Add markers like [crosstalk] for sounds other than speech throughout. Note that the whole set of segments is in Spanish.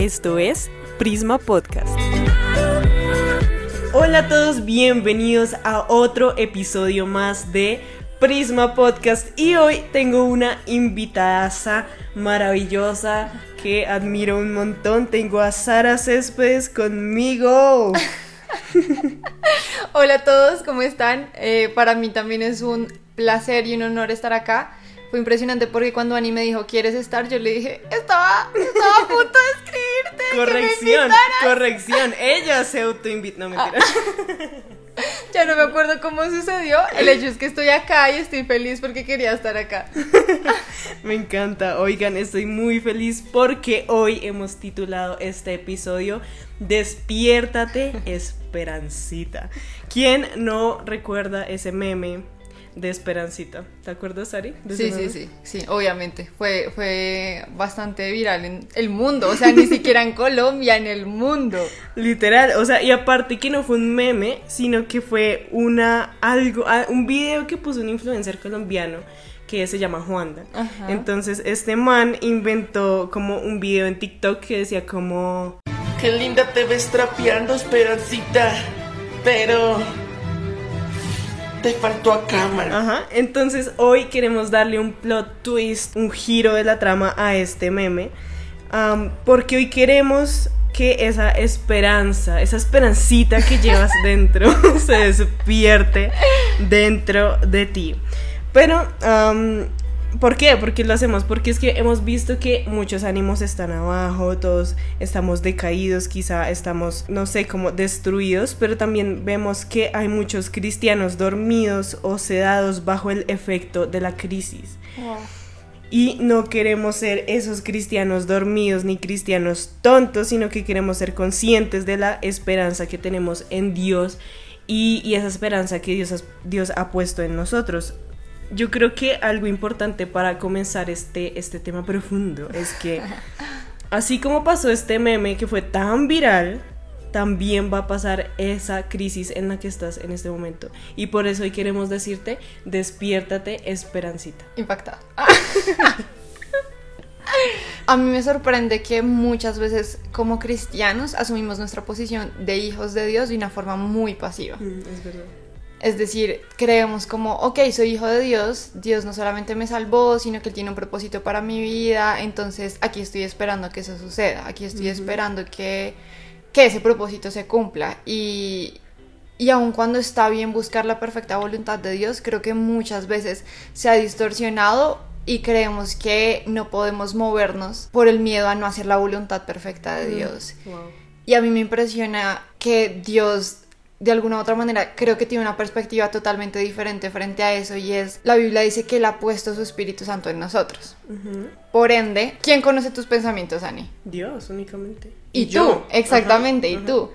Esto es Prisma Podcast. Hola a todos, bienvenidos a otro episodio más de Prisma Podcast y hoy tengo una invitada maravillosa que admiro un montón. Tengo a Sara Céspedes conmigo. [laughs] Hola a todos, ¿cómo están? Eh, para mí también es un placer y un honor estar acá. Fue impresionante porque cuando Ani me dijo, ¿quieres estar? Yo le dije, estaba, estaba a punto de escribirte. Corrección, corrección. [laughs] Ella se autoinvitó, no mentira. [laughs] ya no me acuerdo cómo sucedió. El hecho es que estoy acá y estoy feliz porque quería estar acá. [laughs] me encanta. Oigan, estoy muy feliz porque hoy hemos titulado este episodio Despiértate, Esperancita. ¿Quién no recuerda ese meme? De Esperancita. ¿Te acuerdas, Ari? Sí, sí, sí, sí, obviamente. Fue, fue bastante viral en el mundo, o sea, ni [laughs] siquiera en Colombia, en el mundo. Literal, o sea, y aparte que no fue un meme, sino que fue una algo, un video que puso un influencer colombiano que se llama Juanda. Entonces, este man inventó como un video en TikTok que decía como... Qué linda te ves trapeando, Esperancita, pero te faltó a cámara. Ajá. Entonces hoy queremos darle un plot twist, un giro de la trama a este meme. porque hoy queremos que esa esperanza, esa esperancita que llevas [laughs] dentro, se despierte dentro de ti. Pero ¿Por qué? Porque lo hacemos? Porque es que hemos visto que muchos ánimos están abajo, todos estamos decaídos, quizá estamos, no sé, como destruidos, pero también vemos que hay muchos cristianos dormidos o sedados bajo el efecto de la crisis. Y no queremos ser esos cristianos dormidos ni cristianos tontos, sino que queremos ser conscientes de la esperanza que tenemos en Dios y, esa esperanza que Dios, Dios ha puesto en nosotros yo creo que algo importante para comenzar este, este tema profundo es que [laughs] así como pasó este meme que fue tan viral, también va a pasar esa crisis en la que estás en este momento. Y por eso hoy queremos decirte, despiértate, esperancita. Impactada. [laughs] A mí me sorprende que muchas veces como cristianos asumimos nuestra posición de hijos de Dios de una forma muy pasiva. Mm, es verdad. Es decir, creemos como, ok, soy hijo de Dios, Dios no solamente me salvó, sino que Él tiene un propósito para mi vida, entonces aquí estoy esperando que eso suceda, aquí estoy esperando que, que, ese propósito se cumpla. Y, y aun cuando está bien buscar la perfecta voluntad de Dios, creo que muchas veces se ha distorsionado y creemos que no podemos movernos por el miedo a no hacer la voluntad perfecta de Dios. Y a mí me impresiona que Dios de alguna u otra manera creo que tiene una perspectiva totalmente diferente frente a eso y es, la Biblia dice que Él ha puesto su Espíritu Santo en nosotros. Por ende, ¿quién conoce tus pensamientos, Ani? Dios únicamente. Y, tú, exactamente, y tú.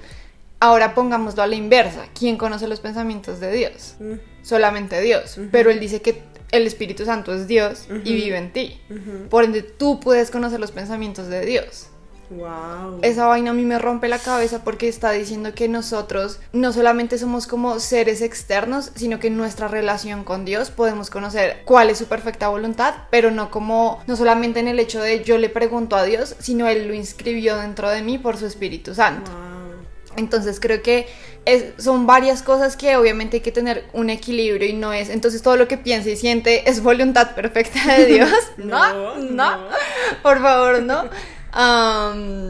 Ahora pongámoslo a la inversa. ¿Quién conoce los pensamientos de Dios? Mm. Solamente Dios. Pero Él dice que el Espíritu Santo es Dios y vive en ti. Por ende, tú puedes conocer los pensamientos de Dios. Wow. Esa vaina a mí me rompe la cabeza porque está diciendo que nosotros no solamente somos como seres externos, sino que en nuestra relación con Dios podemos conocer cuál es su perfecta voluntad, pero no como, no solamente en el hecho de yo le pregunto a Dios, sino Él lo inscribió dentro de mí por su Espíritu Santo. Entonces creo que son varias cosas que obviamente hay que tener un equilibrio y no es, entonces todo lo que piensa y siente es voluntad perfecta de Dios. [laughs] no, no, por favor, no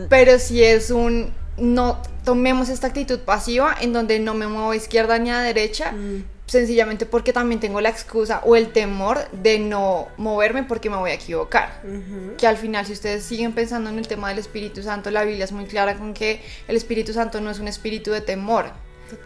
pero si es un no tomemos esta actitud pasiva en donde no me muevo a izquierda ni a derecha, mm. sencillamente porque también tengo la excusa o el temor de no moverme porque me voy a equivocar. Que al final, si ustedes siguen pensando en el tema del Espíritu Santo, la Biblia es muy clara con que el Espíritu Santo no es un espíritu de temor,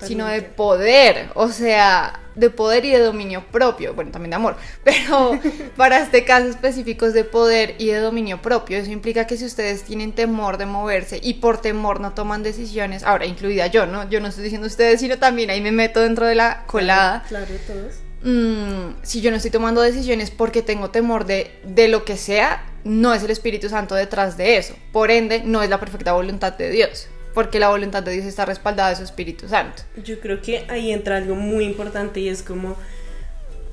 sino de poder, o sea, de poder y de dominio propio, bueno, también de amor, [laughs] pero para este caso específico es de poder y de dominio propio. Eso implica que si ustedes tienen temor de moverse y por temor no toman decisiones, ahora incluida yo, ¿no? Yo no estoy diciendo ustedes, sino también ahí me meto dentro de la colada. Claro, todos. Mm, si yo no estoy tomando decisiones porque tengo temor de, de lo que sea, no es el Espíritu Santo detrás de eso. Por ende, no es la perfecta voluntad de Dios porque la voluntad de Dios está respaldada de su Espíritu Santo. Yo creo que ahí entra algo muy importante y es como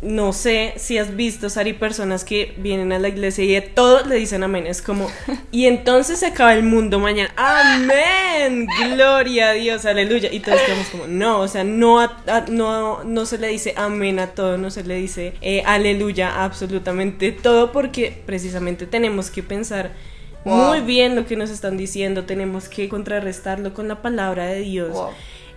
no sé si has visto, Sari, personas que vienen a la iglesia y de todo le dicen amén. Es como, y entonces se acaba el mundo mañana. Amén, gloria a Dios, aleluya. Y todos quedamos como, no, o sea, no, no, no se le dice amén a todo, no se le dice eh, aleluya a absolutamente todo, porque precisamente tenemos que pensar muy bien lo que nos están diciendo, tenemos que contrarrestarlo con la palabra de Dios.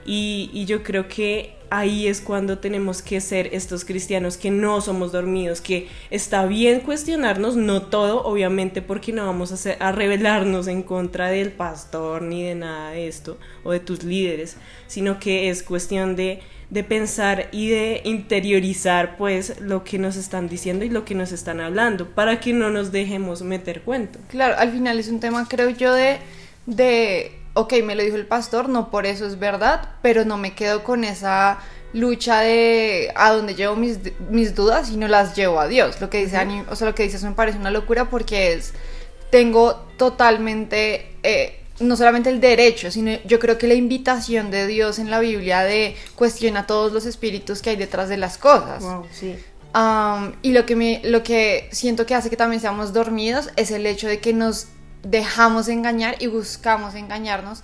Y, y yo creo que ahí es cuando tenemos que ser estos cristianos que no somos dormidos, que está bien cuestionarnos, no todo, obviamente, porque no vamos a, rebelarnos en contra del pastor ni de nada de esto o de tus líderes, sino que es cuestión de, de pensar y de interiorizar pues lo que nos están diciendo y lo que nos están hablando para que no nos dejemos meter cuento. Claro, al final es un tema creo yo de, de ok, me lo dijo el pastor, no por eso es verdad, pero no me quedo con esa lucha de a dónde llevo mis, mis dudas y no las llevo a Dios. Lo que dice o sea, lo que dices me parece una locura porque es, tengo totalmente, eh, no solamente el derecho, sino yo creo que la invitación de Dios en la Biblia de cuestiona todos los espíritus que hay detrás de las cosas. Wow, sí. y lo que, me, lo que siento que hace que también seamos dormidos es el hecho de que nos dejamos engañar y buscamos engañarnos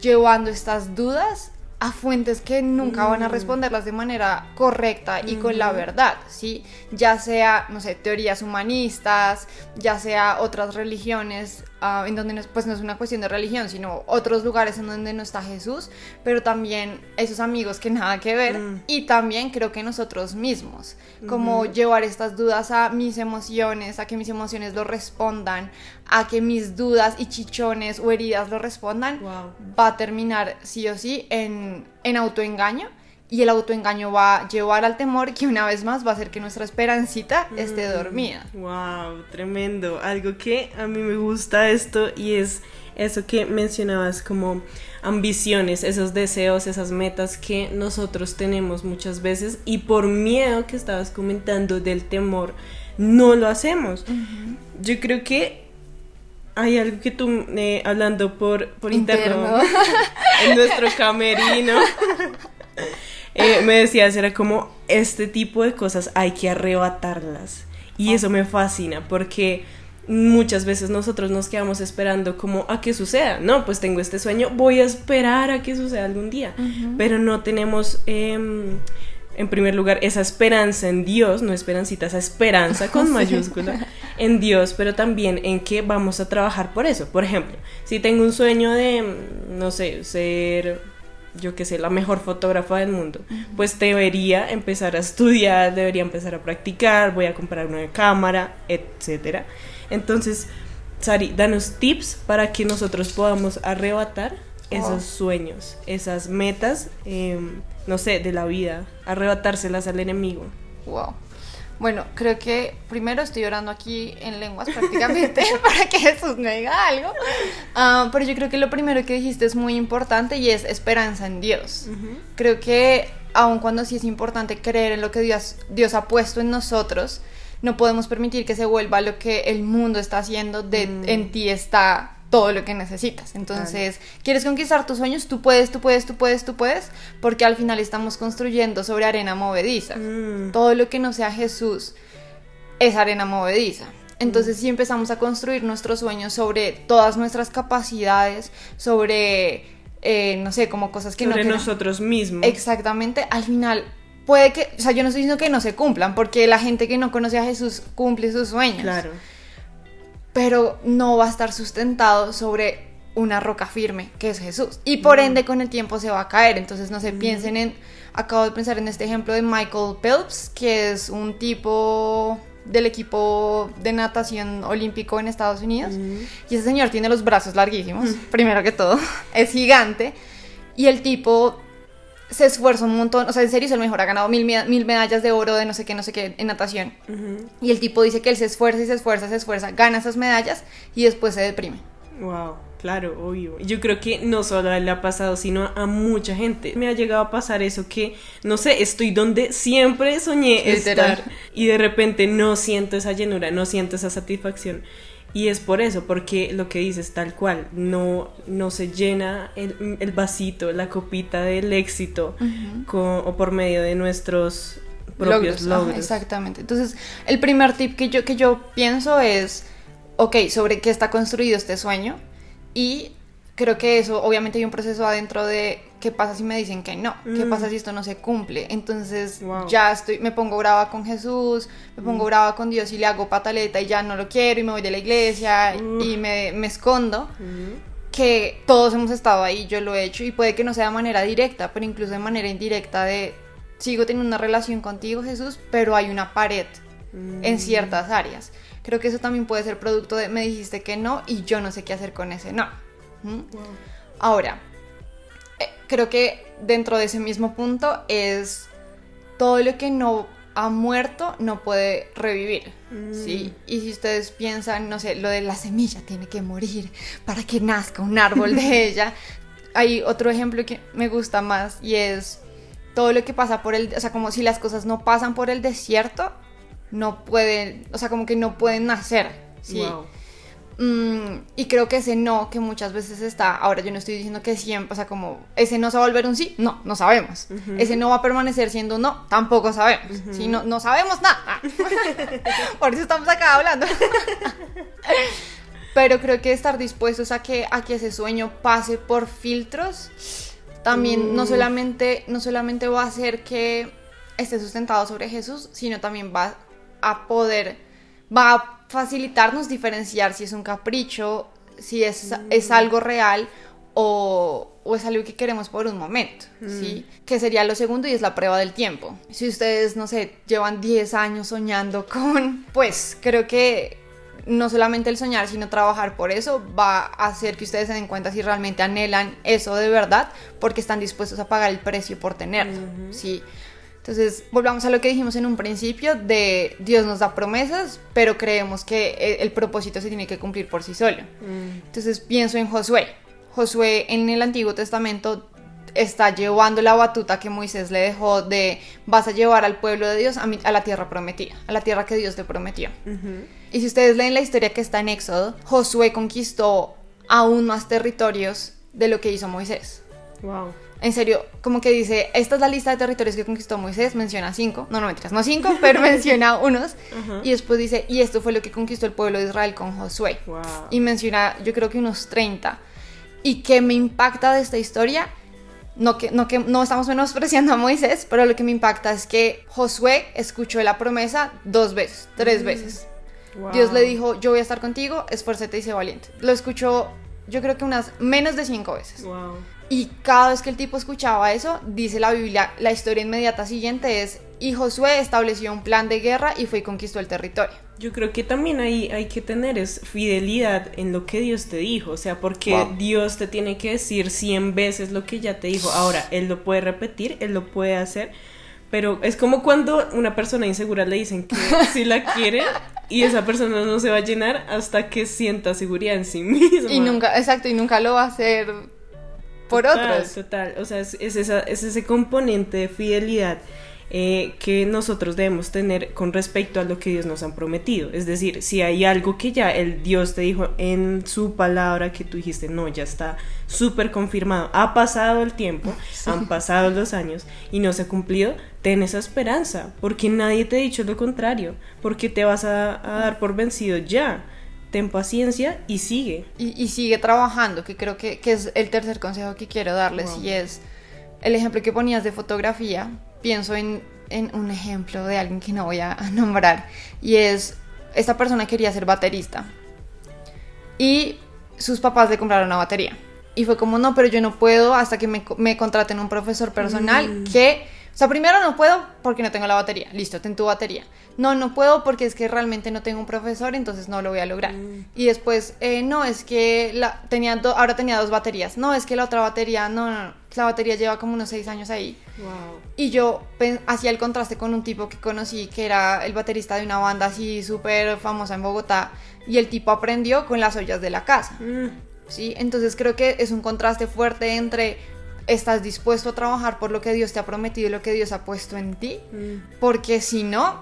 llevando estas dudas a fuentes que nunca van a responderlas de manera correcta y con la verdad, ¿sí? Ya sea, no sé, teorías humanistas, ya sea otras religiones, ah, en donde no, pues no es una cuestión de religión, sino otros lugares en donde no está Jesús, pero también esos amigos que nada que ver, mm. y también creo que nosotros mismos, como llevar estas dudas a mis emociones, a que mis emociones lo respondan, a que mis dudas y chichones o heridas lo respondan, va a terminar sí o sí en, en autoengaño y el autoengaño va a llevar al temor que una vez más va a hacer que nuestra esperancita esté mm, dormida. Wow, tremendo. Algo que a mí me gusta esto y es eso que mencionabas como ambiciones, esos deseos, esas metas que nosotros tenemos muchas veces y por miedo que estabas comentando del temor, no lo hacemos. Yo creo que hay algo que tú, eh, hablando por, por interno, [laughs] en nuestro camerino, [laughs] eh, me decías, era como, este tipo de cosas hay que arrebatarlas. Y eso me fascina, porque muchas veces nosotros nos quedamos esperando como a que suceda. No, pues tengo este sueño, voy a esperar a que suceda algún día. Pero no tenemos... Em, en primer lugar, esa esperanza en Dios, no esperancita, esa esperanza con [laughs] mayúscula en Dios, pero también en que vamos a trabajar por eso. Por ejemplo, si tengo un sueño de, no sé, ser, yo qué sé, la mejor fotógrafa del mundo, pues debería empezar a estudiar, debería empezar a practicar, voy a comprar una cámara, etcétera. Entonces, Sari, danos tips para que nosotros podamos arrebatar esos sueños, esas metas. Eh, no sé, de la vida, arrebatárselas al enemigo. Wow. Bueno, creo que primero estoy orando aquí en lenguas prácticamente [laughs] para que Jesús me diga algo. Ah, pero yo creo que lo primero que dijiste es muy importante y es esperanza en Dios. Creo que aun cuando sí es importante creer en lo que Dios, Dios ha puesto en nosotros, no podemos permitir que se vuelva lo que el mundo está haciendo, de mm. en ti está todo lo que necesitas. Entonces, ¿quieres conquistar tus sueños? Tú puedes, tú puedes, tú puedes, tú puedes, porque al final estamos construyendo sobre arena movediza. Mm. Todo lo que no sea Jesús es arena movediza. Entonces, mm. si empezamos a construir nuestros sueños sobre todas nuestras capacidades, sobre, eh, no sé, como cosas que no... Sobre nosotros mismos. Exactamente, al final puede que, o sea, yo no estoy diciendo que no se cumplan, porque la gente que no conoce a Jesús cumple sus sueños. Claro pero no va a estar sustentado sobre una roca firme, que es Jesús. Y por ende con el tiempo se va a caer. Entonces no se piensen en, acabo de pensar en este ejemplo de Michael Phelps, que es un tipo del equipo de natación olímpico en Estados Unidos. Y ese señor tiene los brazos larguísimos, primero que todo, [laughs] es gigante. Y el tipo se esfuerza un montón, o sea, en serio es el mejor, ha ganado mil, mil medallas de oro de no sé qué, no sé qué en natación. Y el tipo dice que él se esfuerza y se esfuerza, se esfuerza, gana esas medallas y después se deprime. Wow, claro, obvio. Yo creo que no solo a él le ha pasado, sino a mucha gente. Me ha llegado a pasar eso que, no sé, estoy donde siempre soñé estar y de repente no siento esa llenura, no siento esa satisfacción. Y es por eso, porque lo que dices tal cual, no, no se llena el, el vasito, la copita del éxito o por medio de nuestros propios Logros, logros. ajá, exactamente. Entonces, el primer tip que yo, que yo pienso es, ok, sobre qué está construido este sueño y creo que eso, obviamente hay un proceso adentro de qué pasa si me dicen que no, qué Mm. pasa si esto no se cumple. Entonces, Wow. ya estoy, me pongo brava con Jesús, me pongo brava con Dios y le hago pataleta y ya no lo quiero y me voy de la iglesia y me, me escondo Ujú. que todos hemos estado ahí, yo lo he hecho y puede que no sea de manera directa, pero incluso de manera indirecta de sigo teniendo una relación contigo Jesús, pero hay una pared en ciertas áreas. Creo que eso también puede ser producto de me dijiste que no y yo no sé qué hacer con ese no. ¿Mm? Ahora, eh, creo que dentro de ese mismo punto es todo lo que no ha muerto no puede revivir, ¿sí? Y si ustedes piensan, no sé, lo de la semilla tiene que morir para que nazca un árbol de [laughs] ella, hay otro ejemplo que me gusta más y es todo lo que pasa por el, o sea, como si las cosas no pasan por el desierto, no pueden, o sea, como que no pueden nacer, ¿sí? Wow. Mm, y creo que ese no, que muchas veces está, ahora yo no estoy diciendo que siempre, o sea, como ese no se va a volver un sí, no, no sabemos. Ese no va a permanecer siendo un no, tampoco sabemos. Si no, no sabemos nada. [laughs] [laughs] Por eso estamos acá hablando. [laughs] Pero creo que estar dispuestos a que, a que ese sueño pase por filtros también no solamente, no solamente va a hacer que esté sustentado sobre Jesús, sino también va a poder, va a facilitarnos diferenciar si es un capricho, si es, es algo real o, o es algo que queremos por un momento, ¿sí? Que sería lo segundo y es la prueba del tiempo. Si ustedes, no sé, llevan 10 años soñando [laughs] con, pues creo que no solamente el soñar, sino trabajar por eso va a hacer que ustedes se den cuenta si realmente anhelan eso de verdad, porque están dispuestos a pagar el precio por tenerlo, ¿sí? Entonces, volvamos a lo que dijimos en un principio de Dios nos da promesas, pero creemos que el, el propósito se tiene que cumplir por sí solo. Mm. Entonces, pienso en Josué. Josué en el Antiguo Testamento está llevando la batuta que Moisés le dejó de vas a llevar al pueblo de Dios a, mi- a la tierra prometida, a la tierra que Dios le prometió. Ujú. Y si ustedes leen la historia que está en Éxodo, Josué conquistó aún más territorios de lo que hizo Moisés. Wow. En serio, como que dice, esta es la lista de territorios que conquistó Moisés, menciona cinco, no, no mentiras, no cinco, [laughs] pero menciona unos. Y después dice, y esto fue lo que conquistó el pueblo de Israel con Josué. Wow. Y menciona, yo creo que unos 30. Y que me impacta de esta historia, no que, no que no estamos menospreciando a Moisés, pero lo que me impacta es que Josué escuchó la promesa dos veces, tres veces. Wow. Dios le dijo, yo voy a estar contigo, esfuérzate y sé valiente. Lo escuchó, yo creo que unas menos de cinco veces. Wow. Y cada vez que el tipo escuchaba eso, dice la Biblia, la historia inmediata siguiente es, y Josué estableció un plan de guerra y fue y conquistó el territorio. Yo creo que también hay, hay que tener es fidelidad en lo que Dios te dijo, o sea, porque Wow. Dios te tiene que decir 100 veces lo que ya te dijo. Ahora, Él lo puede repetir, Él lo puede hacer, pero es como cuando una persona insegura le dicen que [laughs] si la quiere y esa persona no se va a llenar hasta que sienta seguridad en sí misma. Y nunca, exacto, y nunca lo va a hacer por Total, otros. Total, o sea, es, es esa- es ese componente de fidelidad eh, que nosotros debemos tener con respecto a lo que Dios nos ha prometido. Es decir, si hay algo que ya el Dios te dijo en su palabra que tú dijiste, no, ya está súper confirmado, ha pasado el tiempo, han pasado los años y no se ha cumplido, ten esa esperanza, porque nadie te ha dicho lo contrario, porque te vas a, a dar por vencido ya. Ten paciencia y sigue. Y, y sigue trabajando, que creo que, que es el tercer consejo que quiero darles, Wow. y es el ejemplo que ponías de fotografía. Pienso en, en un ejemplo de alguien que no voy a [laughs] nombrar, y es, esta persona quería ser baterista, y sus papás le compraron una batería. Y fue como, no, pero yo no puedo hasta que me, co- me contraten un profesor personal que... O sea, primero no puedo porque no tengo la batería. Listo, ten tu batería. No, no puedo porque es que realmente no tengo un profesor, entonces no lo voy a lograr. Y después, eh, no, es que la, tenía do- ahora tenía dos baterías. No, es que la otra batería, no, no, no. La batería lleva como unos seis años ahí. Wow. Y yo hacía el contraste con un tipo que conocí que era el baterista de una banda así súper famosa en Bogotá. Y el tipo aprendió con las ollas de la casa. Mm. ¿sí? Entonces creo que es un contraste fuerte entre estás dispuesto a trabajar por lo que Dios te ha prometido y lo que Dios ha puesto en ti, Mm. porque si no,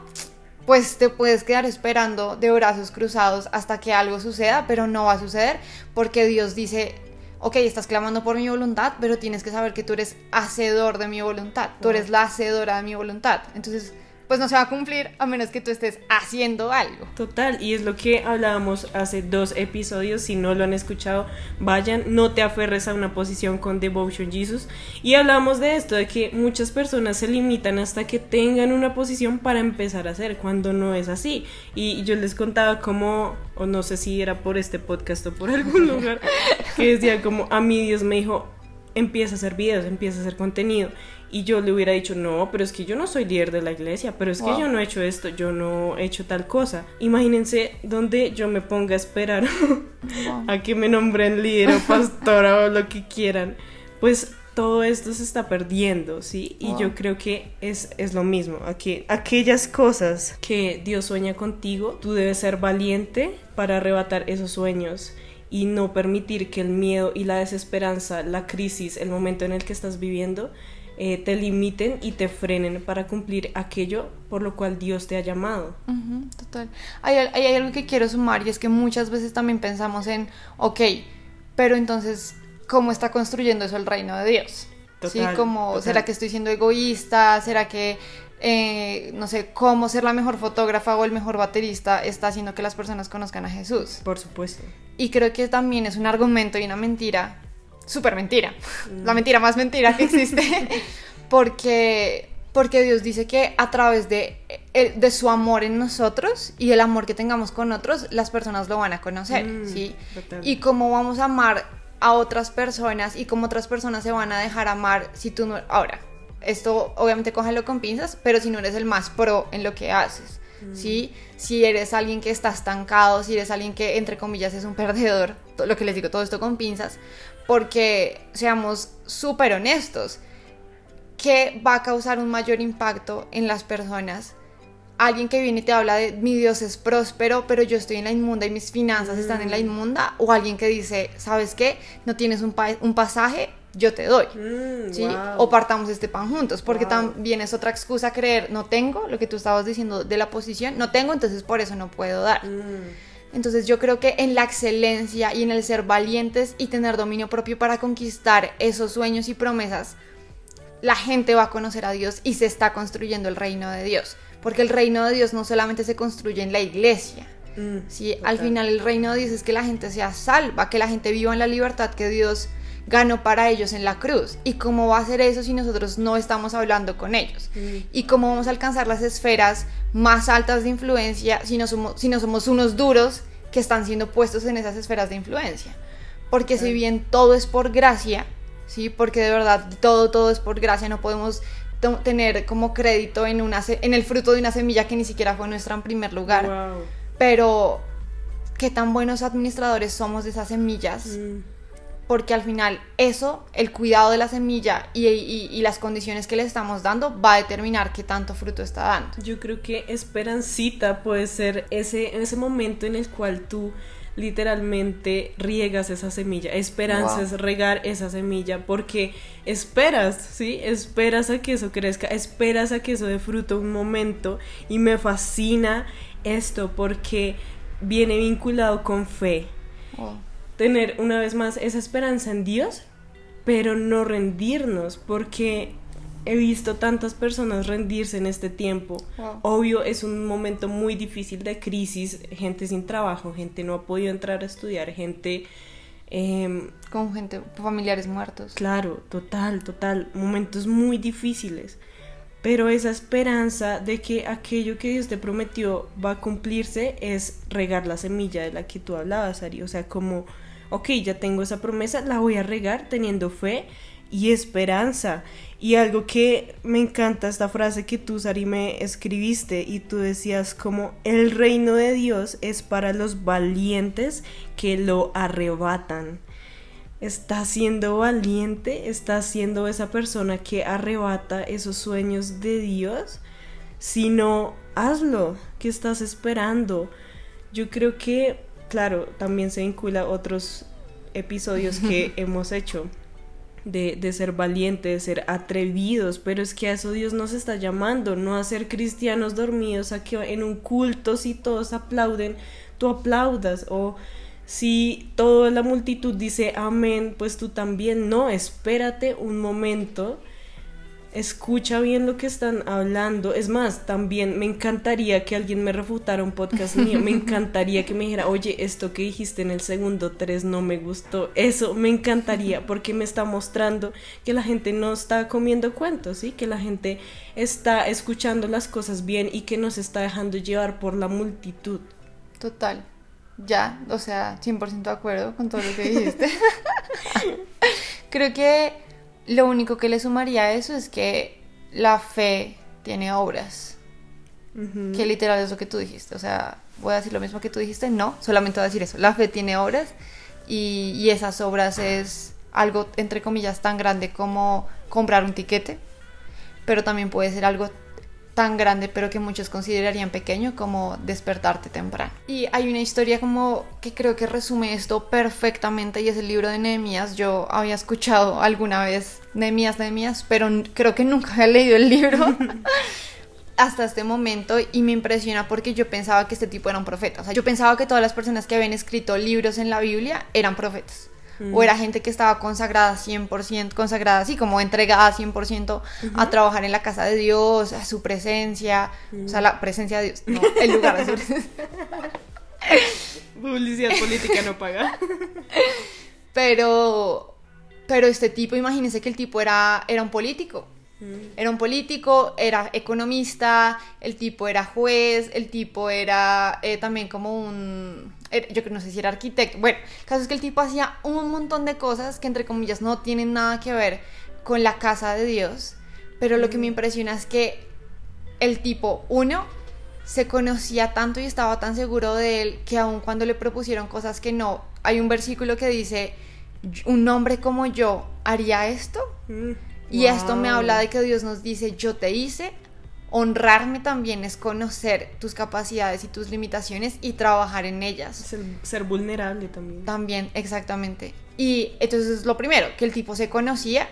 pues te puedes quedar esperando de brazos cruzados hasta que algo suceda, pero no va a suceder porque Dios dice, ok, estás clamando por mi voluntad, pero tienes que saber que tú eres hacedor de mi voluntad, tú eres la hacedora de mi voluntad. Entonces, pues no se va a cumplir a menos que tú estés haciendo algo. Total, y es lo que hablábamos hace dos episodios, si no lo han escuchado, vayan, no te aferres a una posición con Devotion Jesus. Y hablamos de esto, de que muchas personas se limitan hasta que tengan una posición para empezar a hacer, cuando no es así. Y yo les contaba cómo, o no sé si era por este podcast o por [laughs] algún lugar, que decía como a mí Dios me dijo, empieza a hacer videos, empieza a hacer contenido. Y yo le hubiera dicho, no, pero es que yo no soy líder de la iglesia, pero es que yo no he hecho esto, yo no he hecho tal cosa. Imagínense donde yo me ponga a esperar [laughs] a que me nombren líder o pastora o lo que quieran. Pues todo esto se está perdiendo, ¿sí? Y yo creo que es, es lo mismo. Aquí, aquellas cosas que Dios sueña contigo, tú debes ser valiente para arrebatar esos sueños y no permitir que el miedo y la desesperanza, la crisis, el momento en el que estás viviendo, eh, te limiten y te frenen para cumplir aquello por lo cual Dios te ha llamado. Total. Hay, al- hay algo que quiero sumar y es que muchas veces también pensamos en, ok, pero entonces, ¿cómo está construyendo eso el reino de Dios? ¿Sí? Total, Como, total. ¿será que estoy siendo egoísta? ¿Será que, eh, no sé, cómo ser la mejor fotógrafa o el mejor baterista está haciendo que las personas conozcan a Jesús? Por supuesto. Y creo que también es un argumento y una mentira, súper mentira, la mentira más mentira que existe, [laughs] porque, porque Dios dice que a través de, el- de su amor en nosotros y el amor que tengamos con otros, las personas lo van a conocer, Mm, ¿sí? total. Y cómo vamos a amar a otras personas y cómo otras personas se van a dejar amar si tú no... Ahora, esto obviamente cógelo con pinzas, pero si no eres el más pro en lo que haces, ¿sí? Si eres alguien que está estancado, si eres alguien que, entre comillas, es un perdedor, lo que les digo, todo esto con pinzas, porque seamos súper honestos, que va a causar un mayor impacto en las personas. Alguien que viene y te habla de mi Dios es próspero, pero yo estoy en la inmunda y mis finanzas están en la inmunda. O alguien que dice, ¿sabes qué? No tienes un, pa- un pasaje, yo te doy. Mm, ¿sí? wow. O partamos este pan juntos, porque Wow. también es otra excusa creer, no tengo, lo que tú estabas diciendo de la posición, no tengo, entonces por eso no puedo dar. Mm, Entonces yo creo que en la excelencia y en el ser valientes y tener dominio propio para conquistar esos sueños y promesas, la gente va a conocer a Dios y se está construyendo el reino de Dios. Porque el reino de Dios no solamente se construye en la iglesia. mm, Sí, al final el reino de Dios es que la gente sea salva, que la gente viva en la libertad que Dios ganó para ellos en la cruz. ¿Y cómo va a ser eso si nosotros no estamos hablando con ellos? Mm. ¿Y cómo vamos a alcanzar las esferas más altas de influencia si no somos, si no somos unos duros que están siendo puestos en esas esferas de influencia? Porque si bien todo es por gracia, ¿sí? Porque de verdad todo, todo es por gracia, no podemos tener como crédito en, una, en el fruto de una semilla que ni siquiera fue nuestra en primer lugar Wow. pero qué tan buenos administradores somos de esas semillas, Mm, porque al final eso, el cuidado de la semilla y, y- y las condiciones que le estamos dando va a determinar qué tanto fruto está dando. Yo creo que esperancita puede ser ese, ese momento en el cual tú literalmente riegas esa semilla. Esperanza Wow. es regar esa semilla porque esperas, ¿sí? Esperas a que eso crezca, esperas a que eso dé fruto un momento y me fascina esto porque viene vinculado con fe. Tener una vez más esa esperanza en Dios, pero no rendirnos porque he visto tantas personas rendirse en este tiempo. Wow. Obvio, es un momento muy difícil de crisis, gente sin trabajo, gente no ha podido entrar a estudiar, gente... em, Con gente, familiares muertos. Claro, total, total. Momentos muy difíciles. Pero esa esperanza de que aquello que Dios te prometió va a cumplirse es regar la semilla de la que tú hablabas, Ari. O sea, como, ok, ya tengo esa promesa, la voy a regar teniendo fe y esperanza. Y algo que me encanta, esta frase que tú, Sari, me escribiste y tú decías como, el reino de Dios es para los valientes que lo arrebatan. ¿Estás siendo valiente? ¿Estás siendo esa persona que arrebata esos sueños de Dios? Si no, hazlo. ¿Qué estás esperando? Yo creo que, claro, también se vincula a otros episodios que [laughs] hemos hecho de, de ser valientes, de ser atrevidos, pero es que a eso Dios nos está llamando, no a ser cristianos dormidos, a que en un culto si todos aplauden, tú aplaudas, o si toda la multitud dice amén, pues tú también no, espérate un momento, escucha bien lo que están hablando. Es más, también me encantaría que alguien me refutara un podcast mío. Me [laughs] encantaría que me dijera, oye, esto que dijiste en el segundo 3 no me gustó. Eso me encantaría porque me está mostrando que la gente no está comiendo cuentos, ¿sí? Que la gente está escuchando las cosas bien y que no se está dejando llevar por la multitud. Total. Ya, o sea, 100% de acuerdo con todo lo que dijiste. [laughs] [laughs] Creo que lo único que le sumaría a eso es que la fe tiene obras. Que literal es lo que tú dijiste. O sea, voy a decir lo mismo que tú dijiste. No, solamente voy a decir eso. La fe tiene obras y, y esas obras es algo, entre comillas, tan grande como comprar un tiquete. Pero también puede ser algo tan grande, pero que muchos considerarían pequeño, como despertarte temprano. Y hay una historia como que creo que resume esto perfectamente y es el libro de Nehemías. Yo había escuchado alguna vez Nehemías, Nehemías, pero creo que nunca había leído el libro. [laughs] [laughs] hasta este momento y me impresiona porque yo pensaba que este tipo era un profeta. O sea, yo pensaba que todas las personas que habían escrito libros en la Biblia eran profetas o era gente que estaba consagrada 100%, consagrada así como entregada 100% a trabajar en la casa de Dios, a su presencia, o sea, la presencia de Dios, no, el lugar de su [laughs] presencia. Publicidad política no paga. Pero, pero este tipo, imagínense que el tipo era, era un político. Era un político, era economista, el tipo era juez, el tipo era eh, también como un, yo no sé si era arquitecto, bueno, el caso es que el tipo hacía un montón de cosas que entre comillas no tienen nada que ver con la casa de Dios, pero lo que me impresiona es que el tipo, uno, se conocía tanto y estaba tan seguro de él que aun cuando le propusieron cosas que no, hay un versículo que dice, un hombre como yo haría esto. Mm. Y esto me habla de que Dios nos dice, yo te hice, honrarme también es conocer tus capacidades y tus limitaciones y trabajar en ellas. Ser, ser, vulnerable también. También, exactamente. Y entonces lo primero, que el tipo se conocía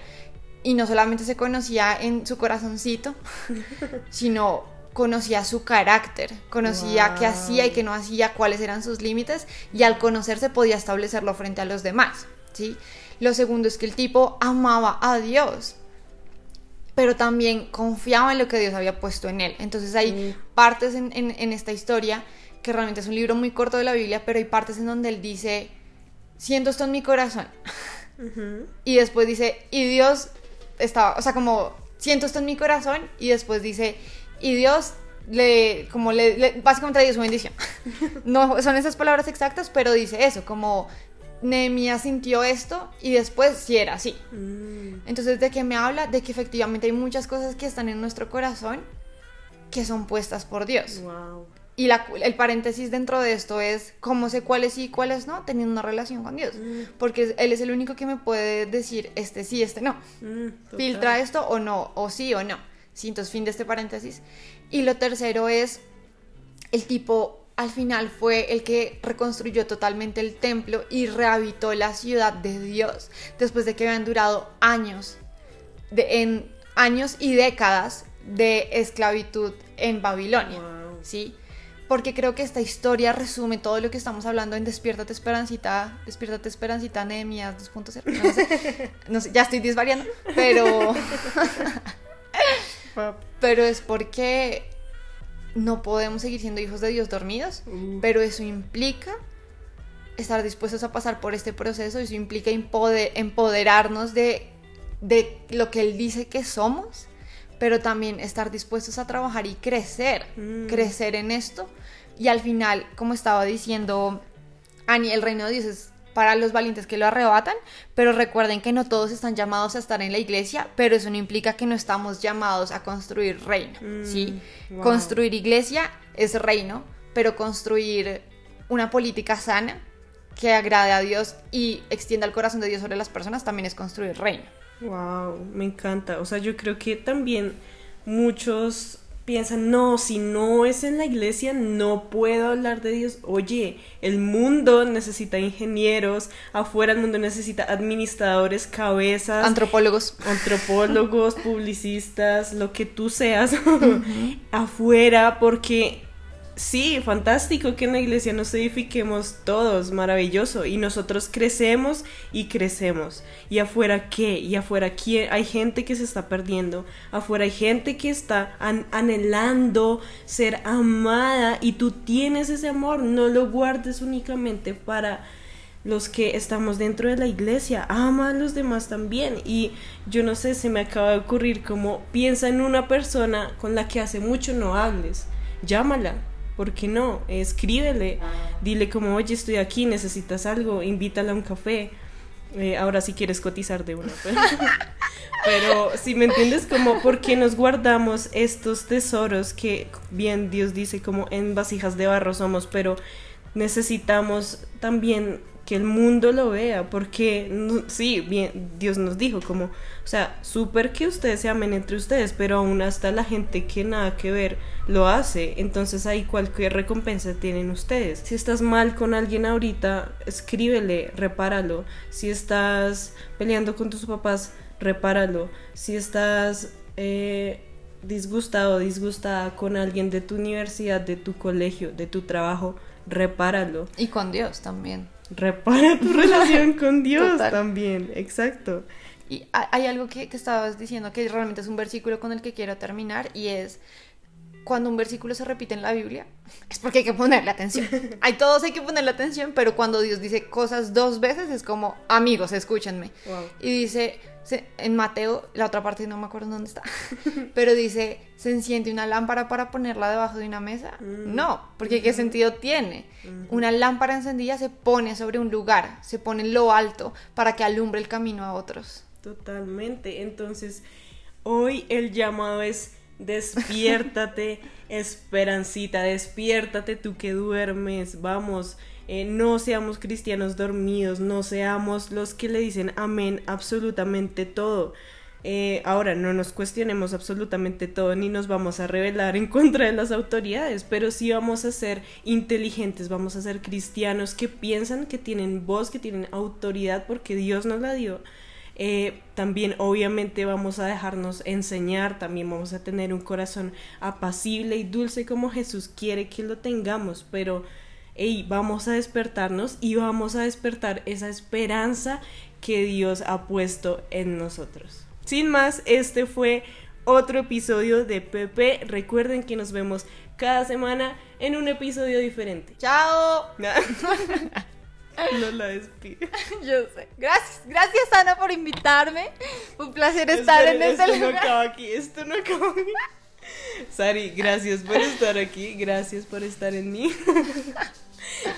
y no solamente se conocía en su corazoncito, [laughs] sino conocía su carácter, conocía qué hacía y qué no hacía, cuáles eran sus límites y al conocerse podía establecerlo frente a los demás, ¿sí? Lo segundo es que el tipo amaba a Dios, pero también confiaba en lo que Dios había puesto en él. Entonces hay partes en, esta historia, que realmente es un libro muy corto de la Biblia, pero hay partes en donde él dice, siento esto en mi corazón. Y después dice, y Dios estaba, o sea, como, siento esto en mi corazón, y después dice, y Dios le, como le, básicamente le dio su bendición. [laughs] no son esas palabras exactas, pero dice eso, como Nehemías sintió esto y después sí era así. Mm. Entonces, ¿de qué me habla? De que efectivamente hay muchas cosas que están en nuestro corazón que son puestas por Dios. Y el paréntesis dentro de esto es cómo sé cuáles sí y cuáles no, teniendo una relación con Dios. Mm. Porque Él es el único que me puede decir este sí, este no. Mm, Filtra esto o no, o sí o no. Sí, entonces fin de este paréntesis. Y lo tercero es el tipo al final fue el que reconstruyó totalmente el templo y rehabitó la ciudad de Dios después de que habían durado años, de, en años y décadas de esclavitud en Babilonia, ¿sí? Porque creo que esta historia resume todo lo que estamos hablando en Despiértate Esperancita, Despiértate Esperancita, Nehemías 2.0, no sé, [laughs] no sé, ya estoy disvariando, pero... [laughs] [laughs] pero es porque no podemos seguir siendo hijos de Dios dormidos, mm. pero eso implica estar dispuestos a pasar por este proceso, eso implica empoderarnos de, de lo que Él dice que somos, pero también estar dispuestos a trabajar y crecer, mm. crecer en esto. Y al final, como estaba diciendo Ani, el reino de Dios es para los valientes que lo arrebatan, pero recuerden que no todos están llamados a estar en la iglesia, pero eso no implica que no estamos llamados a construir reino, mm, ¿sí? Construir iglesia es reino, pero construir una política sana que agrade a Dios y extienda el corazón de Dios sobre las personas también es construir reino. Wow, me encanta. O sea, yo creo que también muchos piensan, no, si no es en la iglesia, no puedo hablar de Dios. Oye, el mundo necesita ingenieros, afuera el mundo necesita administradores, cabezas, antropólogos, antropólogos, [laughs] publicistas, lo que tú seas, [laughs] afuera, porque Sí, fantástico que en la iglesia nos edifiquemos todos, maravilloso. Y nosotros crecemos y crecemos. ¿Y afuera qué? ¿Y afuera quién? Hay gente que se está perdiendo. Afuera hay gente que está anhelando ser amada y tú tienes ese amor. No lo guardes únicamente para los que estamos dentro de la iglesia, ama a los demás también. Y yo no sé, se me acaba de ocurrir como piensa en una persona con la que hace mucho no hables, llámala, ¿por qué no? Escríbele, dile como, oye, estoy aquí, necesitas algo, invítala a un café. Eh, ahora si quieres cotizar de uno. [laughs] Pero, si me entiendes, como, ¿por qué nos guardamos estos tesoros que, bien Dios dice, como en vasijas de barro somos, pero necesitamos también que el mundo lo vea, porque sí, bien, Dios nos dijo como, o sea, súper que ustedes se amen entre ustedes, pero aún hasta la gente que nada que ver lo hace, entonces ahí cualquier recompensa tienen ustedes. Si estás mal con alguien ahorita, escríbele, repáralo. Si estás peleando con tus papás, repáralo. Si estás eh, disgustado, disgustada con alguien de tu universidad, de tu colegio, de tu trabajo, repáralo. Y con Dios también repara tu relación [laughs] con Dios también, exacto. Y hay algo que, que, estabas diciendo que realmente es un versículo con el que quiero terminar y es cuando un versículo se repite en la Biblia, [laughs] es porque hay que ponerle atención. [laughs] Hay todos hay que ponerle atención, pero cuando Dios dice cosas dos veces es como, amigos, escúchenme. Y dice, en Mateo, la otra parte no me acuerdo dónde está, [laughs] pero dice, ¿se enciende una lámpara para ponerla debajo de una mesa? Mm. No, porque ¿qué sentido tiene? Una lámpara encendida se pone sobre un lugar, se pone en lo alto para que alumbre el camino a otros. Totalmente. Entonces, hoy el llamado es despiértate, [laughs] esperancita, despiértate tú que duermes, vamos, eh, no seamos cristianos dormidos, no seamos los que le dicen amén absolutamente todo. Eh, ahora, no nos cuestionemos absolutamente todo ni nos vamos a rebelar en [laughs] contra de las autoridades, pero sí vamos a ser inteligentes, vamos a ser cristianos que piensan que tienen voz, que tienen autoridad porque Dios nos la dio eh, también obviamente vamos a dejarnos enseñar, también vamos a tener un corazón apacible y dulce como Jesús quiere que lo tengamos, pero hey, vamos a despertarnos y vamos a despertar esa esperanza que Dios ha puesto en nosotros. Sin más, este fue otro episodio de Pepe. Recuerden que nos vemos cada semana en un episodio diferente. ¡Chao! [laughs] No la despide. [laughs] Yo sé. Gracias, gracias Ana por invitarme. Un placer estar en este esto no acaba aquí, esto no acaba aquí. Sari, gracias por estar aquí, gracias por estar en mí. [laughs]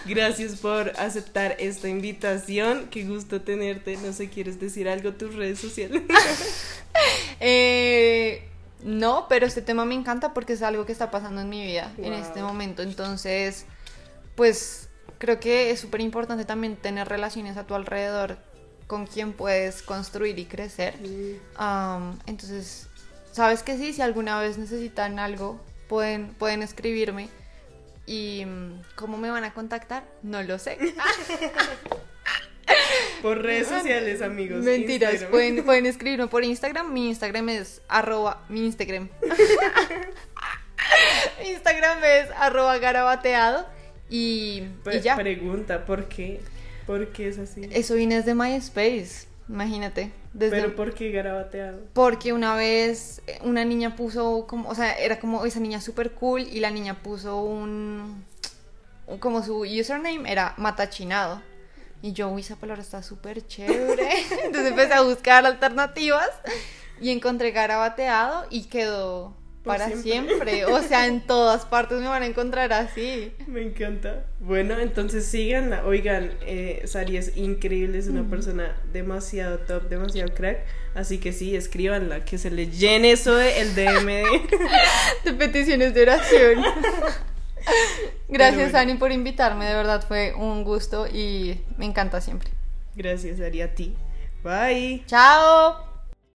Gracias por aceptar esta invitación. Qué gusto tenerte. No sé, ¿quieres decir algo tus redes sociales? [laughs] eh, no, pero este tema me encanta porque es algo que está pasando en mi vida en este momento. Entonces, pues creo que es súper importante también tener relaciones a tu alrededor con quien puedes construir y crecer. entonces, sabes que sí, si alguna vez necesitan algo, pueden, pueden escribirme. ¿Y mm, cómo me van a contactar? No lo sé. [laughs] por redes sociales, amigos. Mentiras, pueden, [laughs] pueden escribirme por Instagram. Mi Instagram es arroba, mi Instagram. [laughs] mi Instagram es arroba garabateado. Y, ya. Pregunta, ¿por qué? ¿Por qué es así? Eso viene desde MySpace, imagínate. Desde... ¿Pero por qué garabateado? Porque una vez una niña puso como, o sea, era como esa niña súper cool y la niña puso un, como su username era matachinado. Y yo, uy, esa palabra está súper chévere. [laughs] Entonces empecé a buscar alternativas y encontré garabateado y quedó para siempre. O sea, en todas partes me van a encontrar así. Me encanta. Bueno, entonces síganla. Oigan, eh, Sari es increíble, es una persona demasiado top, demasiado crack. Así que sí, escríbanla, que se le llene eso de el DM [laughs] de, peticiones de oración. [laughs] [laughs] Gracias, Ani, por invitarme. De verdad fue un gusto y me encanta siempre. Gracias, Ari, a ti. Bye. Chao.